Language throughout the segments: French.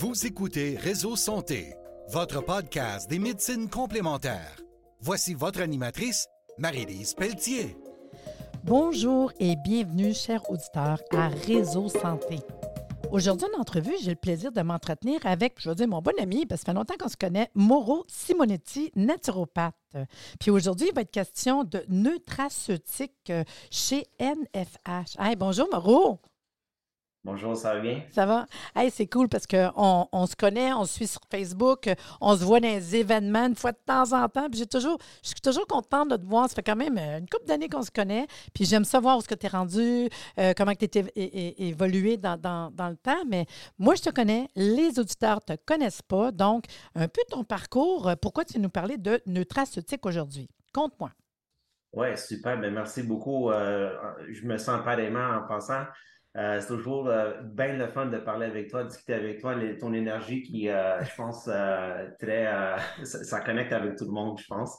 Vous écoutez Réseau Santé, votre podcast des médecines complémentaires. Voici votre animatrice, Marie-Lise Pelletier. Bonjour et bienvenue, chers auditeurs, à Réseau Santé. Aujourd'hui, en entrevue, j'ai le plaisir de m'entretenir avec, je veux dire, mon bon ami, parce que ça fait longtemps qu'on se connaît, Mauro Simonetti, naturopathe. Puis aujourd'hui, il va être question de nutraceutique chez NFH. Hey, bonjour, Mauro. Bonjour, ça va bien? Ça va? Hey, c'est cool parce qu'on on se connaît, on se suit sur Facebook, on se voit dans les événements une fois de temps en temps. Puis j'ai toujours, je suis toujours contente de te voir. Ça fait quand même une couple d'années qu'on se connaît. Puis j'aime savoir où ce que tu es rendu, euh, comment tu es évolué dans, dans, le temps. Mais moi, je te connais, les auditeurs ne te connaissent pas. Donc, un peu ton parcours, pourquoi tu nous parler de nutraceutique aujourd'hui? Conte-moi. Oui, super. Bien, merci beaucoup. Euh, je me sens pareillement en passant. Euh, c'est toujours euh, bien le fun de parler avec toi, de discuter avec toi, ton énergie qui, euh, je pense, très, ça, connecte avec tout le monde, je pense.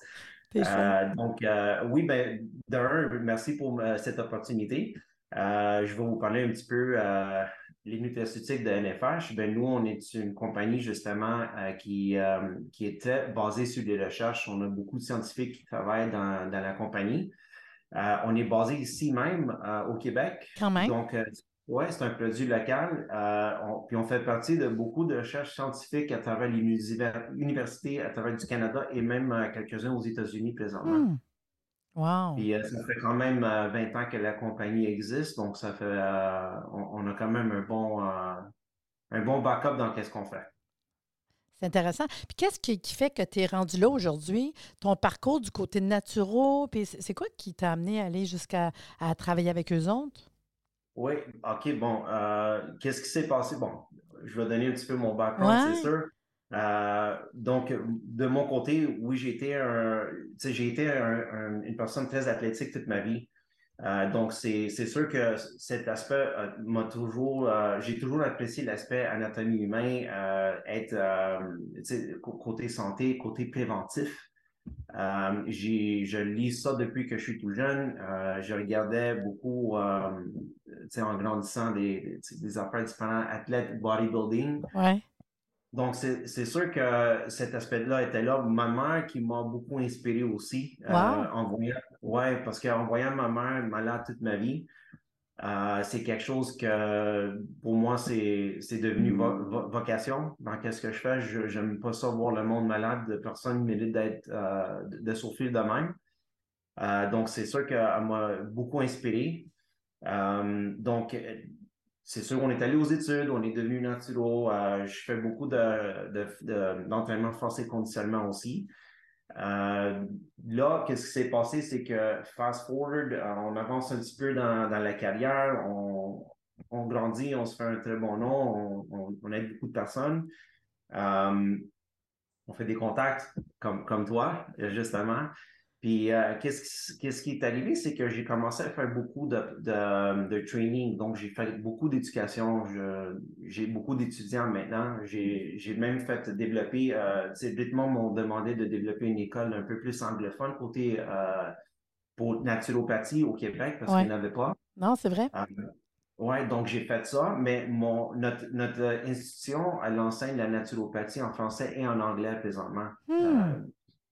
donc, oui, ben, d'un, merci pour cette opportunité. je vais vous parler un petit peu les nutraceutiques de NFH. Ben, nous, on est une compagnie justement qui, qui était basée sur des recherches. On a beaucoup de scientifiques qui travaillent dans, dans la compagnie. On est basé ici même au Québec. Quand même. Donc, oui, c'est un produit local. Euh, puis on fait partie de beaucoup de recherches scientifiques à travers les universités, à travers du Canada et même euh, quelques-uns aux États-Unis présentement. Hmm. Wow. Puis euh, ça fait quand même 20 ans que la compagnie existe, donc ça fait on, a quand même un bon un bon backup dans qu'est-ce qu'on fait. C'est intéressant. Puis qu'est-ce qui, fait que tu es rendu là aujourd'hui? Ton parcours du côté naturo, puis c'est quoi qui t'a amené à aller jusqu'à à travailler avec eux autres? Oui, OK, bon. Euh, qu'est-ce qui s'est passé? Bon, je vais donner un petit peu mon background, c'est sûr. Euh, donc, de mon côté, oui, j'ai été, un, j'ai été une personne très athlétique toute ma vie. Euh, donc, c'est sûr que cet aspect m'a toujours, j'ai toujours apprécié l'aspect anatomie humain, être côté santé, côté préventif. Euh, je lis ça depuis que je suis tout jeune. Euh, je regardais beaucoup, euh, en grandissant, des, des affaires différentes, athlètes, bodybuilding. Ouais. Donc, c'est sûr que cet aspect-là était là. Ma mère qui m'a beaucoup inspiré aussi. en voyant, ouais, parce qu'en voyant ma mère malade toute ma vie, euh, c'est quelque chose que pour moi, c'est devenu vocation dans qu'est-ce que je fais. Je n'aime pas ça voir le monde malade. Personne ne mérite d'être euh, de souffrir de même. Euh, donc, c'est sûr qu'elle m'a beaucoup inspiré. donc, c'est sûr, on est allé aux études, on est devenu naturo. je fais beaucoup d'entraînement de, de, forcé conditionnement aussi. Euh, là, qu'est-ce qui s'est passé, c'est que fast forward, euh, on avance un petit peu dans, la carrière, on, grandit, on se fait un très bon nom, on, aide beaucoup de personnes. Euh, on fait des contacts comme, comme toi, justement. Puis, euh, qu'est-ce, qui est arrivé, c'est que j'ai commencé à faire beaucoup de, training. Donc, j'ai fait beaucoup d'éducation. j'ai beaucoup d'étudiants maintenant. J'ai, même fait développer, euh, Britement m'ont demandé de développer une école un peu plus anglophone côté euh, pour naturopathie au Québec parce qu'il n'y avait pas. Non, c'est vrai. Euh, oui, donc j'ai fait ça, mais mon, notre, notre institution, elle enseigne la naturopathie en français et en anglais présentement. Hmm.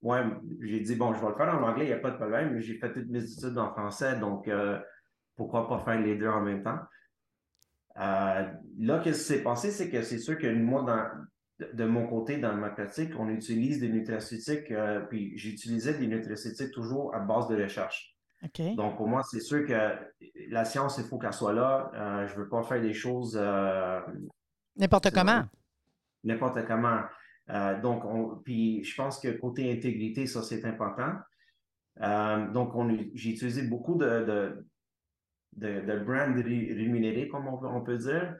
Ouais, j'ai dit, bon, je vais le faire en anglais, il n'y a pas de problème, mais j'ai fait toutes mes études en français, donc euh, pourquoi pas faire les deux en même temps? Euh, là, qu'est-ce qui s'est passé, c'est que c'est sûr que moi, dans, de, mon côté, dans ma pratique, on utilise des nutraceutiques, euh, puis j'utilisais des nutraceutiques toujours à base de recherche. Donc, pour moi, c'est sûr que la science, il faut qu'elle soit là. je ne veux pas faire des choses. N'importe comment. N'importe comment. Euh, donc, puis je pense que côté intégrité, ça, c'est important. Euh, donc, j'ai utilisé beaucoup de, de, de, de brands rémunérés, comme on, peut dire.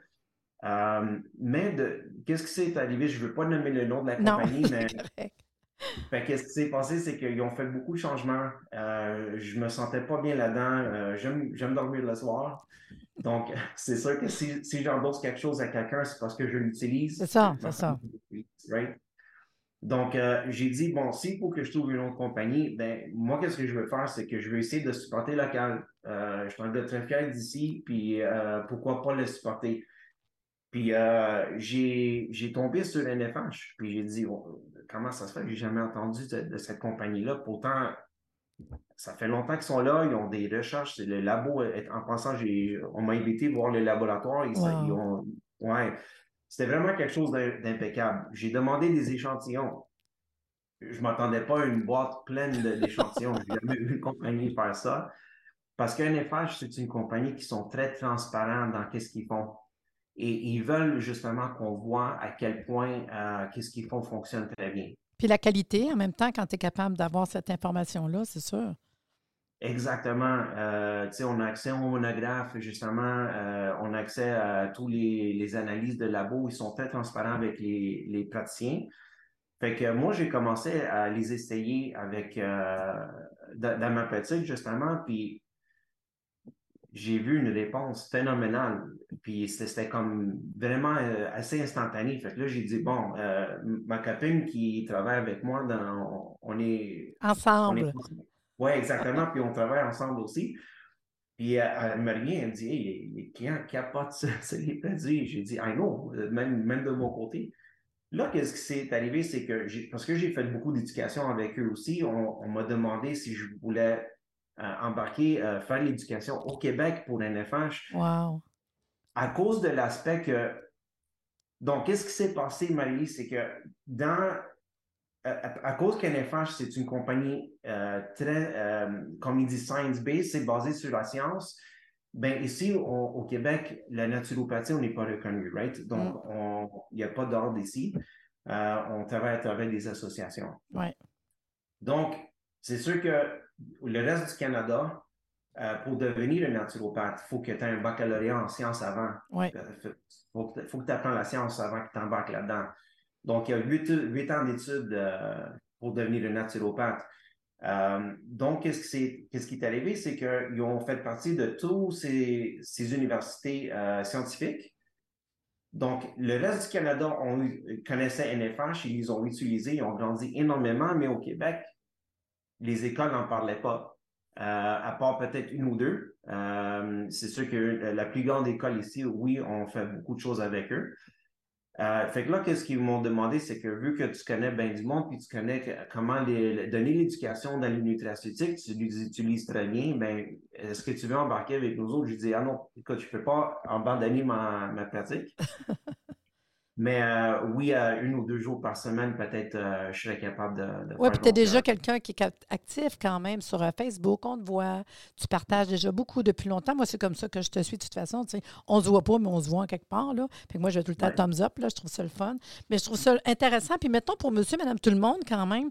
Euh, mais qu'est-ce qui s'est arrivé? Je ne veux pas nommer le nom de la compagnie, mais qu'est-ce qui s'est passé, c'est qu'ils ont fait beaucoup de changements. je ne me sentais pas bien là-dedans. J'aime dormir le soir. Donc, c'est sûr que si, si j'endosse quelque chose à quelqu'un, c'est parce que je l'utilise. C'est ça, c'est ça. Donc, euh, j'ai dit, bon, s'il faut que je trouve une autre compagnie, ben, moi, qu'est-ce que je veux faire, c'est que je vais essayer de supporter local. Euh, je suis un gars très fier d'ici, puis euh, pourquoi pas le supporter. Puis euh, j'ai tombé sur NFH, puis j'ai dit oh, comment ça se fait? Que j'ai jamais entendu de, cette compagnie-là. Pourtant, ça fait longtemps qu'ils sont là, ils ont des recherches. Le labo, en pensant, on m'a invité voir le laboratoire. ouais, c'était vraiment quelque chose d'impeccable. J'ai demandé des échantillons. Je ne m'attendais pas à une boîte pleine d'échantillons. Je n'ai jamais vu une compagnie faire ça. Parce qu'un NFH, c'est une compagnie qui sont très transparents dans ce qu'ils font. Et ils veulent justement qu'on voit à quel point euh, qu'est-ce qu'ils font fonctionne très bien. Puis la qualité, en même temps, quand tu es capable d'avoir cette information-là, c'est sûr. Exactement. Euh, on a accès au monographe, justement, euh, on a accès à tous les, analyses de labo. Ils sont très transparents avec les, les praticiens. Fait que moi, j'ai commencé à les essayer avec dans, ma pratique, justement, puis j'ai vu une réponse phénoménale. Puis c'était comme vraiment euh, assez instantané. Fait que là, j'ai dit, bon, euh, ma copine qui travaille avec moi, dans, on, est... Ensemble. Oui, exactement. puis on travaille ensemble aussi. Puis elle, me revient, elle me dit, hey, les clients capotent c'est les produits. J'ai dit, I know, même, même de mon côté. Là, qu'est-ce qui s'est arrivé, c'est que, parce que j'ai fait beaucoup d'éducation avec eux aussi, on m'a demandé si je voulais embarquer, euh, faire l'éducation au Québec pour NFH. Wow. À cause de l'aspect que. Donc, qu'est-ce qui s'est passé, Marie? C'est que dans. À, cause qu'NFH, c'est une compagnie euh, très, euh, comme il dit, science-based, c'est basé sur la science. Ben ici, au Québec, la naturopathie, on n'est pas reconnu, right? Donc, mm. il n'y a pas d'ordre ici. on travaille à travers des associations. Ouais. Donc, c'est sûr que le reste du Canada, euh, pour devenir un naturopathe, il faut que tu aies un baccalauréat en sciences avant. Il euh, faut, que tu apprennes la science avant que tu embarques là-dedans. Donc, il y a huit, ans d'études euh, pour devenir un naturopathe. donc, qu'est-ce qui, est arrivé? C'est qu'ils ont fait partie de toutes ces, universités scientifiques. Donc, le reste du Canada on, connaissait NFH, ils les ont utilisés, ils ont grandi énormément, mais au Québec, les écoles n'en parlaient pas. Euh, à part peut-être une ou deux. Euh, c'est sûr que la plus grande école ici, oui, on fait beaucoup de choses avec eux. Euh, fait que là, qu'est-ce qu'ils m'ont demandé, c'est que vu que tu connais bien du monde, puis tu connais comment donner l'éducation dans les nutraceutiques, tu les utilises très bien, ben, est-ce que tu veux embarquer avec nous autres? Je dis, ah non, écoute, je ne peux pas abandonner ma, ma pratique. Mais euh, oui, une ou deux jours par semaine, peut-être, euh, je serais capable de, Oui, puis tu es déjà quelqu'un qui est actif quand même sur euh, Facebook. On te voit. Tu partages déjà beaucoup depuis longtemps. Moi, c'est comme ça que je te suis de toute façon. On ne se voit pas, mais on se voit en quelque part. Là. Fait moi, je vais tout le temps thumbs up. Là, je trouve ça le fun. Mais je trouve ça intéressant. Puis mettons pour monsieur, madame, tout le monde, quand même,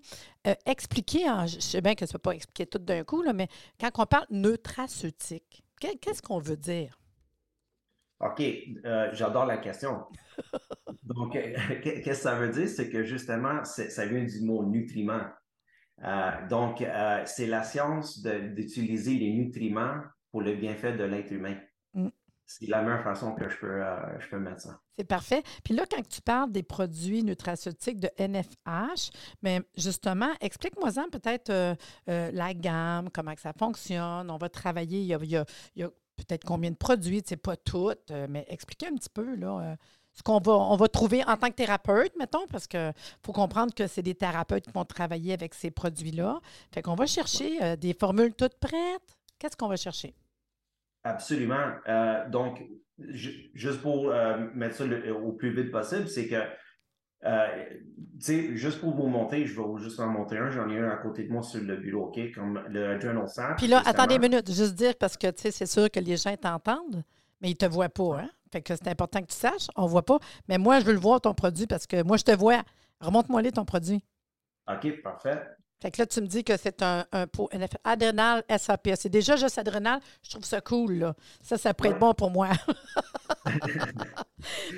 expliquer, je sais bien que ça ne peut pas expliquer tout d'un coup, là, mais quand on parle neutraceutique, qu'est-ce qu'on veut dire? OK, j'adore la question. Donc, qu'est-ce que ça veut dire? C'est que justement, ça vient du mot nutriment. Euh, donc, euh, c'est la science d'utiliser les nutriments pour le bienfait de l'être humain. Mm. C'est la meilleure façon que je peux, euh, je peux mettre ça. C'est parfait. Puis là, quand tu parles des produits nutraceutiques de NFH, mais justement, explique-moi-en peut-être la gamme, comment que ça fonctionne. On va travailler, il y a, peut-être combien de produits, c'est pas toutes, mais expliquez un petit peu, là ce qu'on va, on va trouver en tant que thérapeute, mettons, parce qu'il faut comprendre que c'est des thérapeutes qui vont travailler avec ces produits-là. Fait qu'on va chercher euh, des formules toutes prêtes. Qu'est-ce qu'on va chercher? Absolument. Euh, donc, juste pour euh, mettre ça au plus vite possible, c'est que, tu sais, juste pour vous montrer, je vais juste en montrer un. J'en ai un à côté de moi sur le bureau, OK? Comme le Journal Sap. Puis là, attendez une minute, juste dire, parce que, tu sais, c'est sûr que les gens t'entendent, mais ils ne te voient pas, hein? Fait que c'est important que tu saches. On ne voit pas. Mais moi, je veux le voir, ton produit, parce que moi, je te vois. Remonte-moi les ton produit. OK, parfait. Fait que là, tu me dis que c'est un, un pot adrénal SAP. C'est déjà juste adrénal. Je trouve ça cool, là. Ça, ça pourrait être bon pour moi.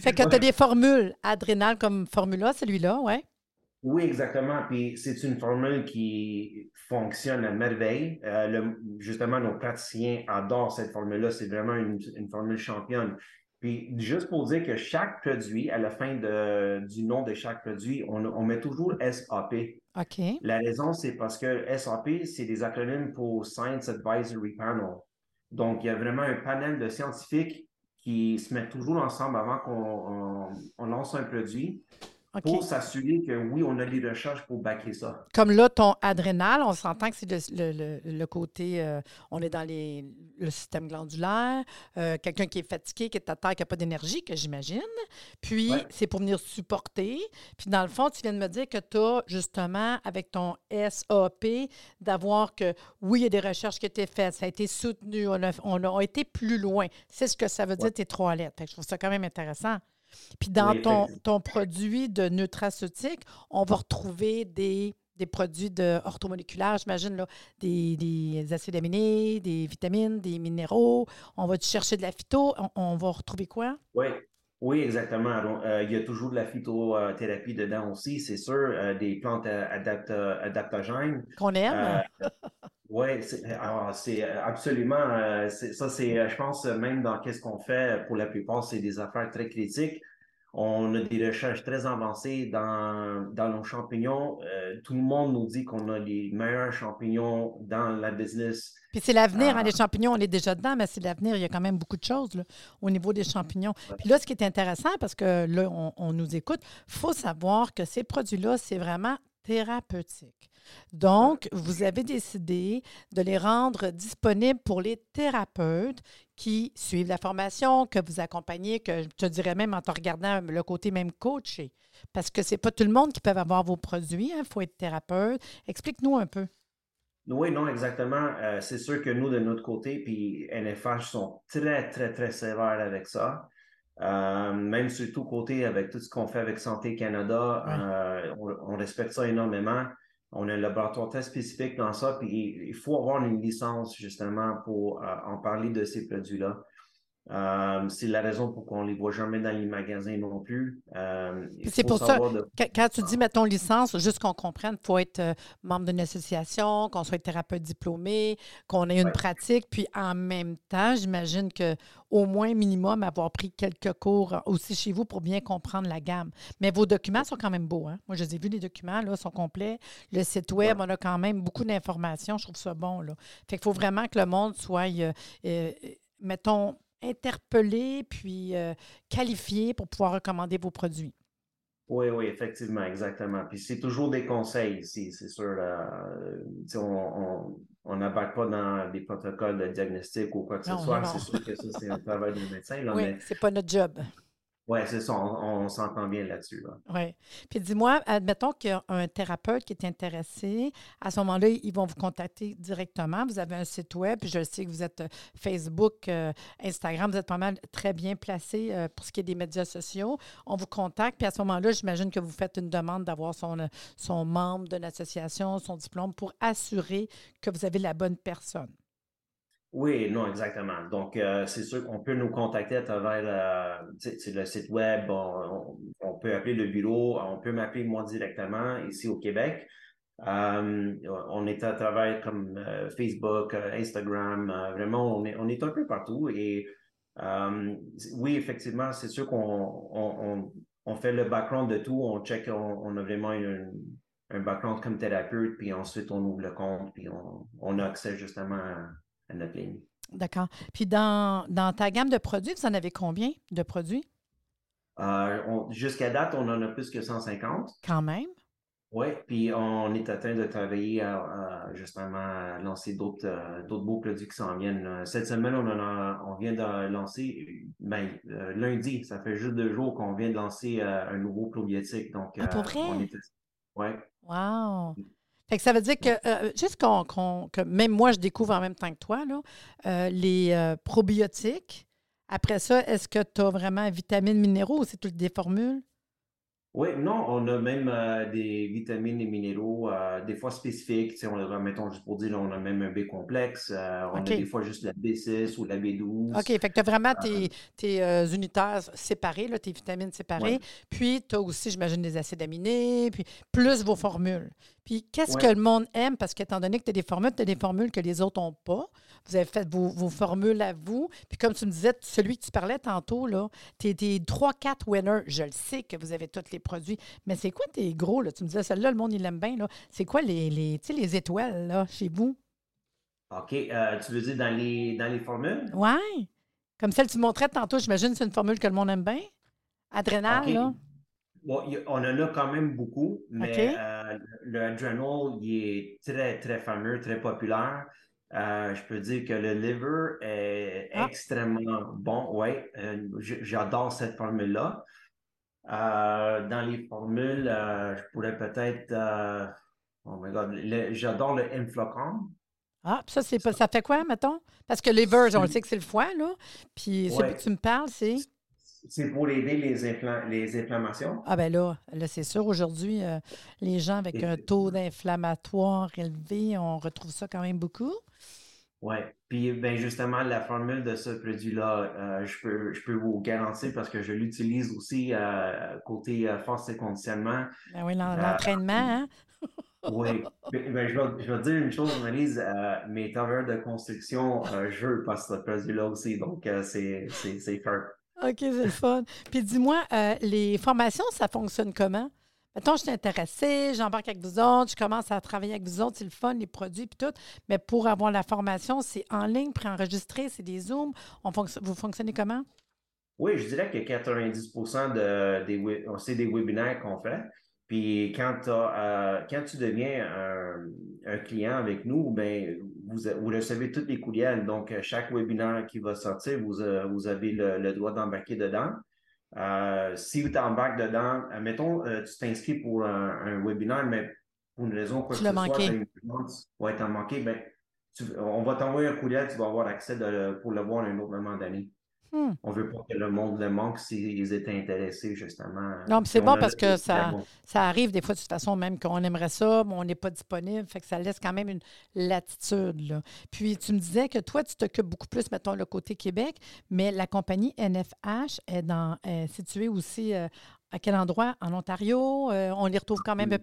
fait que tu as des formules adrénales comme formula, celui-là, ouais. Oui, exactement. Puis c'est une formule qui fonctionne à merveille. Euh, justement, nos praticiens adorent cette formule-là. C'est vraiment une, une, formule championne. Puis juste pour dire que chaque produit, à la fin de, du nom de chaque produit, on, met toujours SAP. OK. La raison, c'est parce que SAP, c'est des acronymes pour Science Advisory Panel. Donc, il y a vraiment un panel de scientifiques qui se mettent toujours ensemble avant qu'on lance un produit pour s'assurer que oui, on a les recherches pour backer ça. Comme là, ton adrénal, on s'entend que c'est le, côté, euh, on est dans les, le système glandulaire, euh, quelqu'un qui est fatigué, qui est à terre, qui n'a pas d'énergie, que j'imagine. Puis, c'est pour venir supporter. Puis, dans le fond, tu viens de me dire que tu as justement, avec ton SAP, d'avoir que, oui, il y a des recherches qui ont été faites, ça a été soutenu, on a, on a été plus loin. C'est ce que ça veut dire, tes trois lettres. Je trouve ça quand même intéressant. Puis dans ton, ton, produit de nutraceutique, on va retrouver des, des produits de orthomoléculaires, j'imagine, là, des, des, acides aminés, des vitamines, des minéraux. On va chercher de la phyto. On, va retrouver quoi? Oui. Oui, exactement. Euh, il y a toujours de la phytothérapie dedans aussi, c'est sûr, euh, des plantes adaptogènes. Qu'on aime. oui, c'est absolument. ça, c'est, je pense, même dans qu'est-ce qu'on fait, pour la plupart, c'est des affaires très critiques. On a des recherches très avancées dans, dans nos champignons. Euh, tout le monde nous dit qu'on a les meilleurs champignons dans la business. Puis c'est l'avenir, hein, les ah. champignons, on est déjà dedans, mais c'est l'avenir. Il y a quand même beaucoup de choses au niveau des champignons. Puis là, ce qui est intéressant, parce que là, on, on nous écoute, il faut savoir que ces produits-là, c'est vraiment thérapeutique. Donc, vous avez décidé de les rendre disponibles pour les thérapeutes qui suivent la formation, que vous accompagnez, que je te dirais même en te regardant le côté même coaché. Parce que ce n'est pas tout le monde qui peut avoir vos produits. Il hein, faut être thérapeute. Explique-nous un peu. Oui, non, exactement. Euh, c'est sûr que nous, de notre côté, puis NFH sont très, très, très sévères avec ça. Euh, même surtout côté avec tout ce qu'on fait avec Santé Canada, euh, on, respecte ça énormément. On a un laboratoire très spécifique dans ça, puis il faut avoir une licence justement pour euh, en parler de ces produits-là. Euh, c'est la raison pour qu'on ne les voit jamais dans les magasins non plus. Euh, c'est pour ça, quand tu dis mettons licence, juste qu'on comprenne, il faut être euh, membre d'une association, qu'on soit thérapeute diplômé, qu'on ait une pratique, puis en même temps, j'imagine qu'au moins minimum avoir pris quelques cours aussi chez vous pour bien comprendre la gamme. Mais vos documents sont quand même beaux. Hein? Moi, je les ai vus, les documents, là, sont complets. Le site web, on a quand même beaucoup d'informations. Je trouve ça bon. Là. Fait qu'il faut vraiment que le monde soit, mettons, interpellé puis euh, qualifié pour pouvoir recommander vos produits. Oui, oui, effectivement, exactement. Puis c'est toujours des conseils ici, c'est sûr. on n'abatte pas dans des protocoles de diagnostic ou quoi que ce soit. C'est sûr que ça, c'est un travail du médecin. oui, mais... c'est pas notre job. Oui, c'est ça, on, s'entend bien là-dessus. Oui. Puis dis-moi, admettons qu'il y a un thérapeute qui est intéressé. À ce moment-là, ils vont vous contacter directement. Vous avez un site web, puis je sais que vous êtes euh, Facebook, euh, Instagram, vous êtes pas mal très bien placé euh, pour ce qui est des médias sociaux. On vous contacte, puis à ce moment-là, j'imagine que vous faites une demande d'avoir son, son membre de l'association, son diplôme, pour assurer que vous avez la bonne personne. Oui, non, exactement. Donc, euh, c'est sûr qu'on peut nous contacter à travers euh, le site web, on, peut appeler le bureau, on peut m'appeler moi directement ici au Québec. Euh, on est à travers comme Facebook, Instagram, vraiment, on est, on un peu partout. Et oui, effectivement, c'est sûr qu'on on, fait le background de tout, on check, on, a vraiment un background comme thérapeute, puis ensuite on ouvre le compte, puis on, on a accès justement à notre ligne. D'accord. Puis dans, ta gamme de produits, vous en avez combien de produits? Euh, jusqu'à date, on en a plus que 150. Quand même. Oui, puis on est atteint de travailler à, justement lancer euh, d'autres beaux produits qui s'en viennent. Cette semaine, on, on vient de lancer, ben, euh, lundi, ça fait juste deux jours qu'on vient de lancer un nouveau probiotique. Donc, ah, pour vrai? Oui. Wow! Fait que ça veut dire que, euh, juste qu'on, que même moi, je découvre en même temps que toi, là, euh, les euh, probiotiques. Après ça, est-ce que tu as vraiment vitamines, minéraux ou c'est toutes des formules? Oui, non, on a même des vitamines et minéraux, des fois spécifiques. On a, mettons, juste pour dire, on a même un B complexe. On a des fois juste la B6 ou la B12. OK, fait que tu as vraiment tes, tes unitaires séparés, là, tes vitamines séparées. Puis, tu as aussi, j'imagine, des acides aminés, puis plus vos formules. Puis, qu'est-ce que le monde aime? Parce qu'étant donné que tu as des formules, tu as des formules que les autres n'ont pas. Vous avez fait vos, formules à vous. Puis comme tu me disais, celui que tu parlais tantôt, là, tes, tes 3-4 winners, je le sais que vous avez tous les produits, mais c'est quoi tes gros? Là? Tu me disais, celle-là, le monde, il l'aime bien. C'est quoi les, les, les étoiles là, chez vous? OK. Euh, tu veux dire dans les, dans les formules? Oui. Comme celle que tu montrais tantôt, j'imagine c'est une formule que le monde aime bien. Adrénal, là. Bon, on en a quand même beaucoup, mais euh, le Adrenal, il est très, très fameux, très populaire. Euh, je peux dire que le liver est ah. extrêmement bon. Oui, euh, j'adore cette formule-là. dans les formules, je pourrais peut-être. oh my God, j'adore le Inflocom. Ah, ça, c'est ça fait quoi, mettons? Parce que le liver, on le sait que c'est le foie, là. Puis celui que tu me parles, c'est? C'est pour aider les, les inflammations. Ah ben là, là c'est sûr, aujourd'hui, euh, les gens avec un taux d'inflammatoire élevé, on retrouve ça quand même beaucoup. Oui, puis ben justement, la formule de ce produit-là, euh, je, peux, je peux vous garantir parce que je l'utilise aussi euh, côté force et conditionnement. Ben oui, l'entraînement, hein? oui, ben, je, vais, je, vais, dire une chose, Annelise, mes travailleurs de construction, je veux pas ce produit-là aussi, donc c'est fair. OK, c'est le fun. Puis dis-moi, euh, les formations, ça fonctionne comment? Mettons, je suis intéressée, j'embarque avec vous autres, je commence à travailler avec vous autres, c'est le fun, les produits, puis tout. Mais pour avoir la formation, c'est en ligne, préenregistré, c'est des Zooms. On vous fonctionnez comment? Oui, je dirais que 90 de, des, c'est des webinaires qu'on fait. Puis quand, euh, quand tu deviens un, client avec nous, ben, vous, vous, recevez tous les courriels. Donc, chaque webinaire qui va sortir, vous, euh, vous avez le, droit d'embarquer dedans. Euh, si tu embarques dedans, mettons, tu t'inscris pour un, webinaire, mais pour une raison quoi tu que ce manqué. soit, tu manqué, ben, on va t'envoyer un courriel, tu vas avoir accès pour le voir un autre moment d'année. Hmm. On ne veut pas que le monde le manque s'ils étaient intéressés, justement. Non, mais c'est bon parce que ça, ça arrive des fois, de toute façon, même qu'on aimerait ça, mais on n'est pas disponible. Fait que ça laisse quand même une latitude. Là. Puis, tu me disais que toi, tu t'occupes beaucoup plus, mettons, le côté Québec, mais la compagnie NFH est, dans, située aussi euh, à quel endroit? En Ontario? Euh, on les retrouve quand même.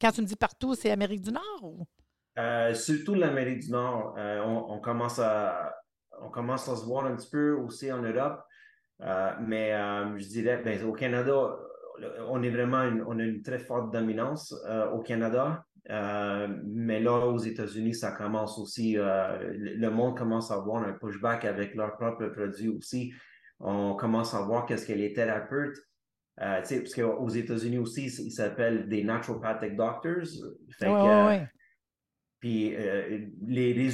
Quand tu me dis partout, c'est Amérique du Nord? Ou? Euh, surtout l'Amérique du Nord. on, commence à, on commence à se voir un petit peu aussi en Europe. Euh, mais euh, je dirais, ben, au Canada, on est vraiment on a une très forte dominance euh, au Canada. mais là, aux États-Unis, ça commence aussi, le monde commence à avoir un pushback avec leurs propres produits aussi. On commence à voir qu'est-ce que les thérapeutes, parce qu'aux États-Unis aussi, ils s'appellent des naturopathic doctors. Puis les,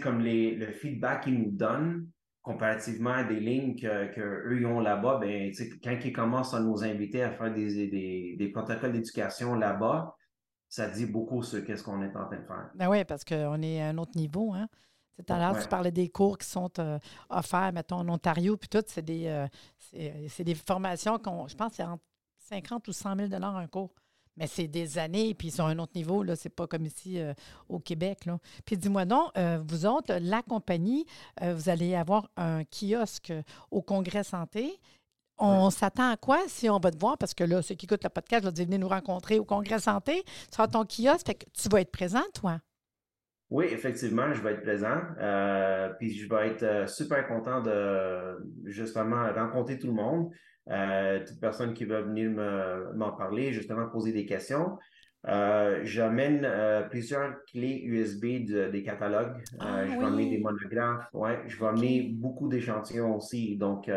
comme les, le feedback qu'ils nous donnent comparativement à des lignes qu'eux ils ont là-bas, ben, quand ils commencent à nous inviter à faire des, des, protocoles d'éducation là-bas, ça dit beaucoup sur qu'est-ce qu'on est en train de faire. Ben oui, parce qu'on est à un autre niveau. Hein? Tout à l'heure, tu parlais des cours qui sont euh, offerts, mettons, en Ontario, puis tout, c'est des, euh, c'est, des formations qu'on, je pense, c'est entre 50 ou 100 000 un cours. Mais c'est des années, puis ils sont à un autre niveau, là. C'est pas comme ici euh, au Québec, là. Puis dis-moi donc, euh, vous autres, la compagnie, euh, vous allez avoir un kiosque au Congrès Santé. On s'attend à quoi si on va te voir? Parce que là, ceux qui écoutent le podcast, je vais dire, venez nous rencontrer au Congrès Santé. Tu seras ton kiosque, fait que tu vas être présent, toi? Oui, effectivement, je vais être présent. puis je vais être super content de justement rencontrer tout le monde. Euh, toute personne qui va venir m'en parler, justement poser des questions. Euh, j'amène euh, plusieurs clés USB des catalogues. Ah je vais amener des monographes. Ouais, je vais amener beaucoup d'échantillons aussi. Donc,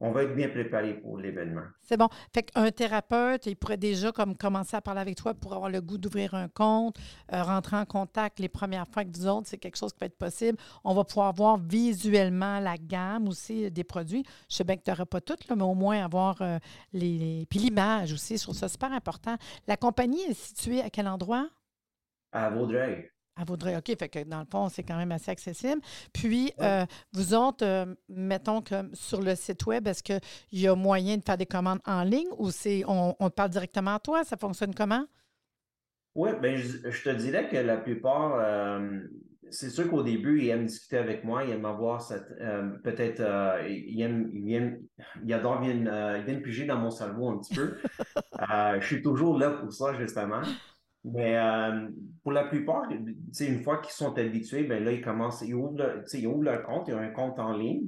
on va être bien préparé pour l'événement. C'est bon. Fait qu'un thérapeute, il pourrait déjà comme commencer à parler avec toi pour avoir le goût d'ouvrir un compte, euh, rentrer en contact les premières fois avec vous autres, c'est quelque chose qui peut être possible. On va pouvoir voir visuellement la gamme aussi des produits. Je sais bien que tu n'auras pas tout, mais au moins avoir euh, les, Puis l'image aussi, je trouve ça super important. La compagnie est située à quel endroit? À Vaudreuil. À Vaudreuil, OK. Fait que dans le fond, c'est quand même assez accessible. Puis, euh, vous autres, euh, mettons que sur le site Web, est-ce qu'il y a moyen de faire des commandes en ligne ou c'est on, te parle directement à toi? Ça fonctionne comment? Oui, bien, je, te dirais que la plupart, euh, c'est sûr qu'au début, ils aiment discuter avec moi, ils aiment avoir cette. Peut-être, ils, aiment, ils, viennent, ils adorent, ils viennent, ils viennent piger dans mon cerveau un petit peu. je suis toujours là pour ça, justement. Mais euh, pour la plupart, une fois qu'ils sont habitués, ben là, ils commencent, ils ouvrent, leur, compte, ils ont un compte en ligne,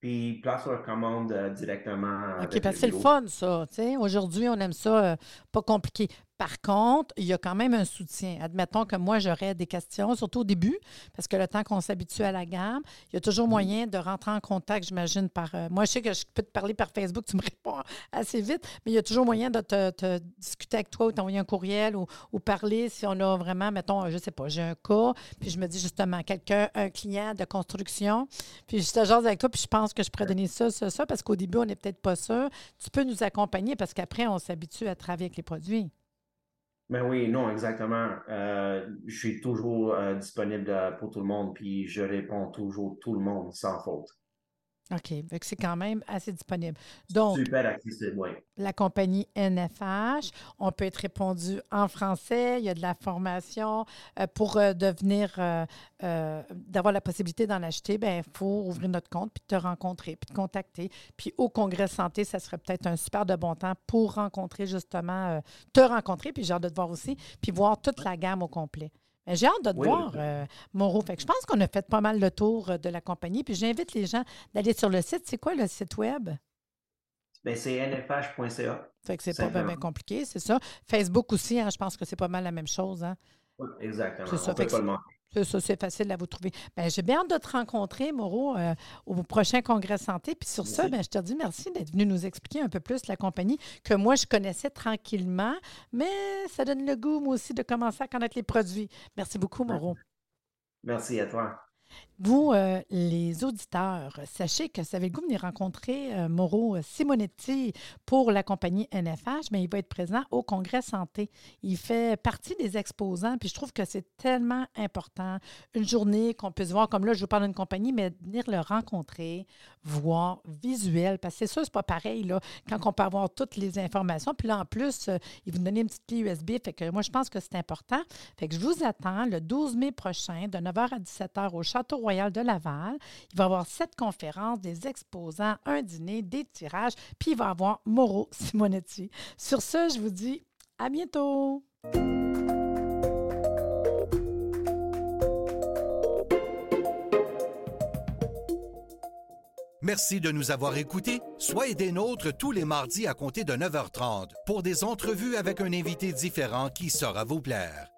puis ils placent leur commande euh, directement. OK, parce que c'est le fun, ça. Aujourd'hui, on aime ça, euh, pas compliqué. Par contre, il y a quand même un soutien. Admettons que moi, j'aurais des questions, surtout au début, parce que le temps qu'on s'habitue à la gamme, il y a toujours moyen de rentrer en contact, j'imagine, par. Euh, moi, je sais que je peux te parler par Facebook, tu me réponds assez vite, mais il y a toujours moyen de te, discuter avec toi ou t'envoyer un courriel ou, parler si on a vraiment, mettons, je ne sais pas, j'ai un cas, puis je me dis justement, quelqu'un, un client de construction, puis je te jase avec toi, puis je pense que je pourrais donner ça, ça, ça, parce qu'au début, on n'est peut-être pas sûr. Tu peux nous accompagner parce qu'après, on s'habitue à travailler avec les produits. Ben oui, non, exactement. Euh, je suis toujours euh, disponible euh, pour tout le monde, puis je réponds toujours tout le monde sans faute. OK. C'est quand même assez disponible. Donc, Super accessible, oui. La compagnie NFH, on peut être répondu en français. Il y a de la formation. Euh, pour euh, devenir, euh, d'avoir la possibilité d'en acheter, ben, il faut ouvrir notre compte, puis te rencontrer, puis te contacter. Puis au Congrès Santé, ça serait peut-être un super de bon temps pour rencontrer justement, te rencontrer, puis j'ai hâte de te voir aussi, puis voir toute la gamme au complet. J'ai hâte de te voir, euh, Moreau. Fait je pense qu'on a fait pas mal le tour euh, de la compagnie. Puis j'invite les gens d'aller sur le site. C'est quoi le site web? Ben, c'est nfh.ca. Fait que c'est pas bien compliqué, c'est ça. Facebook aussi, hein, je pense que c'est pas mal la même chose. Hein? Oui, exactement. C'est ça. Ça, c'est facile à vous trouver. Ben, j'ai bien hâte de te rencontrer, Moreau, euh, au prochain congrès santé. Puis sur ça, ben, je te dis merci d'être venu nous expliquer un peu plus la compagnie que moi, je connaissais tranquillement, mais ça donne le goût, moi aussi, de commencer à connaître les produits. Merci beaucoup, Moreau. Merci à toi. Vous, euh, les auditeurs, sachez que ça avez le goût de venir rencontrer euh, Mauro Simonetti pour la compagnie NFH, mais il va être présent au Congrès Santé. Il fait partie des exposants, puis je trouve que c'est tellement important. Une journée qu'on puisse voir, comme là, je vous parle d'une compagnie, mais venir le rencontrer, voir, visuel, parce que c'est sûr, c'est pas pareil, là, quand on peut avoir toutes les informations. Puis là, en plus, euh, il vous donner une petite clé USB, fait que moi, je pense que c'est important. Fait que je vous attends le 12 mai prochain, de 9h à 17h au Château Royal de Laval. Il va y avoir sept conférences, des exposants, un dîner, des tirages, puis il va y avoir Mauro Simonetti. Sur ce, je vous dis à bientôt. Merci de nous avoir écoutés. Soyez des nôtres tous les mardis à compter de 9h30 pour des entrevues avec un invité différent qui saura vous plaire.